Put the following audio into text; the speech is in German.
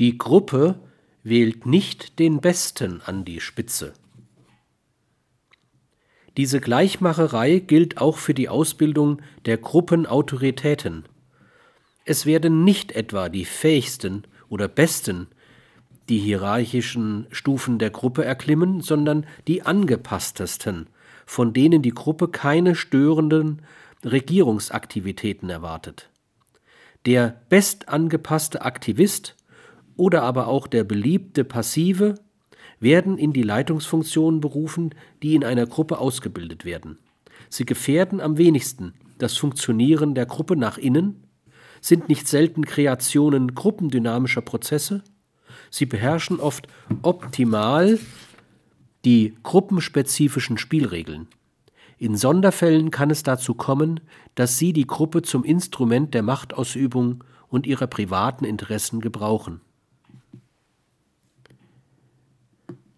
Die Gruppe wählt nicht den Besten an die Spitze. Diese Gleichmacherei gilt auch für die Ausbildung der Gruppenautoritäten. Es werden nicht etwa die fähigsten oder besten die hierarchischen Stufen der Gruppe erklimmen, sondern die angepasstesten, von denen die Gruppe keine störenden Regierungsaktivitäten erwartet. Der bestangepasste Aktivist oder aber auch der beliebte Passive werden in die Leitungsfunktionen berufen, die in einer Gruppe ausgebildet werden. Sie gefährden am wenigsten das Funktionieren der Gruppe nach innen, sind nicht selten Kreationen gruppendynamischer Prozesse, sie beherrschen oft optimal die gruppenspezifischen Spielregeln. In Sonderfällen kann es dazu kommen, dass sie die Gruppe zum Instrument der Machtausübung und ihrer privaten Interessen gebrauchen